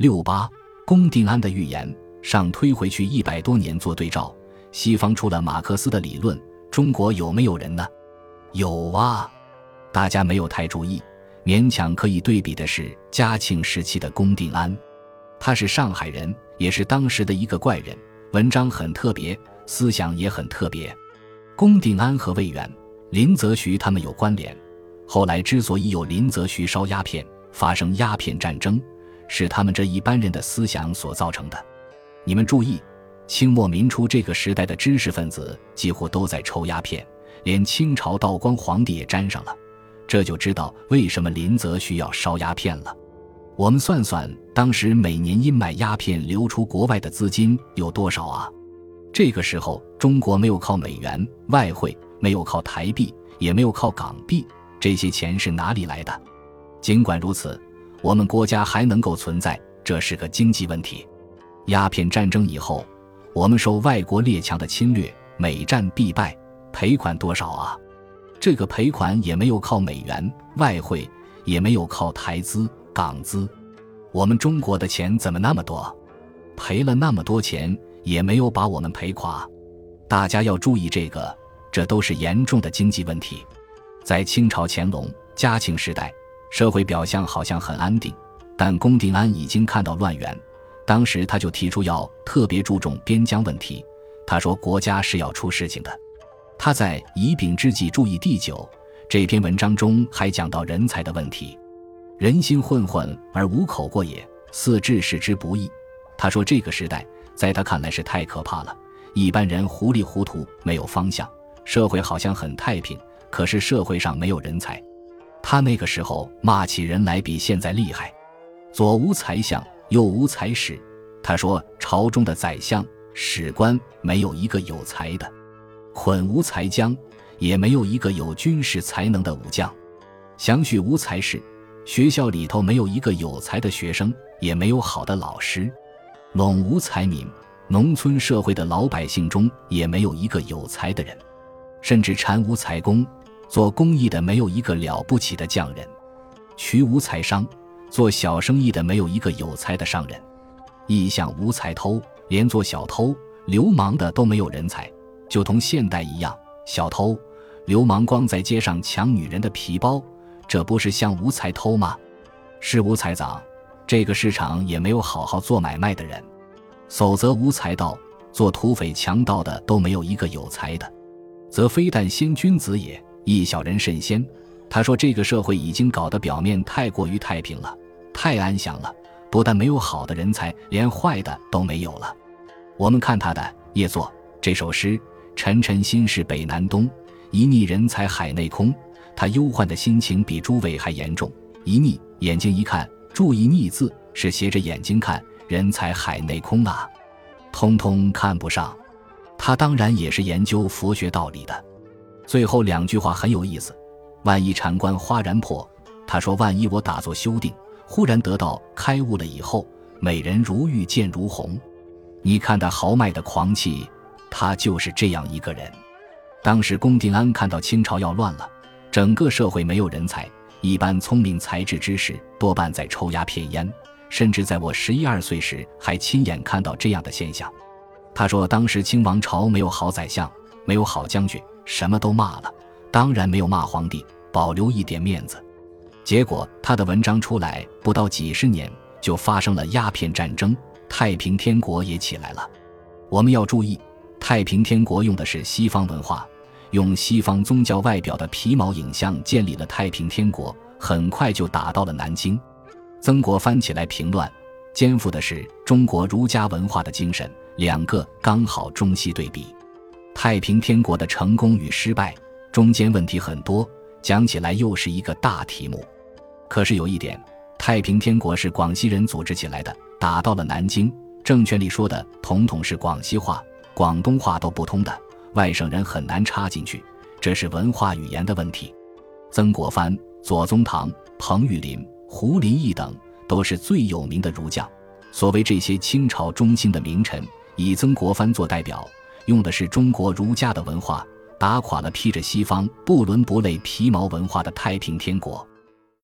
六八，龚定安的预言上推回去一百多年做对照，西方出了马克思的理论，中国有没有人呢？有啊，大家没有太注意，勉强可以对比的是嘉庆时期的龚定安，他是上海人，也是当时的一个怪人，文章很特别，思想也很特别。龚定安和魏源、林则徐他们有关联。后来之所以有林则徐烧鸦片、发生鸦片战争，是他们这一般人的思想所造成的。你们注意，清末民初这个时代的知识分子几乎都在抽鸦片，连清朝道光皇帝也沾上了，这就知道为什么林则徐要烧鸦片了。我们算算，当时每年因买鸦片流出国外的资金有多少啊？这个时候，中国没有靠美元外汇，没有靠台币，也没有靠港币，这些钱是哪里来的？尽管如此，我们国家还能够存在，这是个经济问题。鸦片战争以后，我们受外国列强的侵略，每战必败，赔款多少啊？这个赔款也没有靠美元外汇，也没有靠台资港资，我们中国的钱怎么那么多？赔了那么多钱。也没有把我们赔垮，大家要注意这个，这都是严重的经济问题。在清朝乾隆、嘉庆时代，社会表象好像很安定，但龚定安已经看到乱源，当时他就提出要特别注重边疆问题。他说国家是要出事情的。他在《以丙之计注意第九》这篇文章中还讲到人才的问题：“人心混混而无口过也，似治世之不易。”他说这个时代。在他看来是太可怕了，一般人糊里糊涂，没有方向，社会好像很太平，可是社会上没有人才。他那个时候骂起人来比现在厉害，左无才相，右无才使。他说朝中的宰相、史官没有一个有才的，捆无才将，也没有一个有军事才能的武将，详叙无才士，学校里头没有一个有才的学生，也没有好的老师。陇无才民，农村社会的老百姓中也没有一个有才的人，甚至禅无才工，做工艺的没有一个了不起的匠人；渠无才商，做小生意的没有一个有才的商人；义相无才偷，连做小偷、流氓的都没有人才。就同现代一样，小偷、流氓光在街上抢女人的皮包，这不是像无才偷吗？是无才长。这个市场也没有好好做买卖的人，否则无才道，做土匪强盗的都没有一个有才的，则非但先君子也，一小人甚先。他说，这个社会已经搞得表面太过于太平了，太安详了，不但没有好的人才，连坏的都没有了。我们看他的《夜作》这首诗：“沉沉心事北南东，一逆人才海内空。”他忧患的心情比诸位还严重。一逆，眼睛一看。注意“逆”字是斜着眼睛看，人才海内空啊，通通看不上。他当然也是研究佛学道理的。最后两句话很有意思：“万一禅关花然破。”他说：“万一我打坐修定，忽然得到开悟了以后，美人如玉，见如红。”你看他豪迈的狂气，他就是这样一个人。当时龚定安看到清朝要乱了，整个社会没有人才。一般聪明才智之士多半在抽鸦片烟，甚至在我十一二岁时还亲眼看到这样的现象。他说，当时清王朝没有好宰相，没有好将军，什么都骂了，当然没有骂皇帝，保留一点面子。结果他的文章出来不到几十年，就发生了鸦片战争，太平天国也起来了。我们要注意，太平天国用的是西方文化。用西方宗教外表的皮毛影像建立了太平天国，很快就打到了南京。曾国藩起来平乱，肩负的是中国儒家文化的精神，两个刚好中西对比。太平天国的成功与失败中间问题很多，讲起来又是一个大题目。可是有一点，太平天国是广西人组织起来的，打到了南京，政权里说的统统是广西话，广东话都不通的。外省人很难插进去，这是文化语言的问题。曾国藩、左宗棠、彭玉麟、胡林翼等都是最有名的儒将。所谓这些清朝中兴的名臣，以曾国藩做代表，用的是中国儒家的文化，打垮了披着西方不伦不类皮毛文化的太平天国。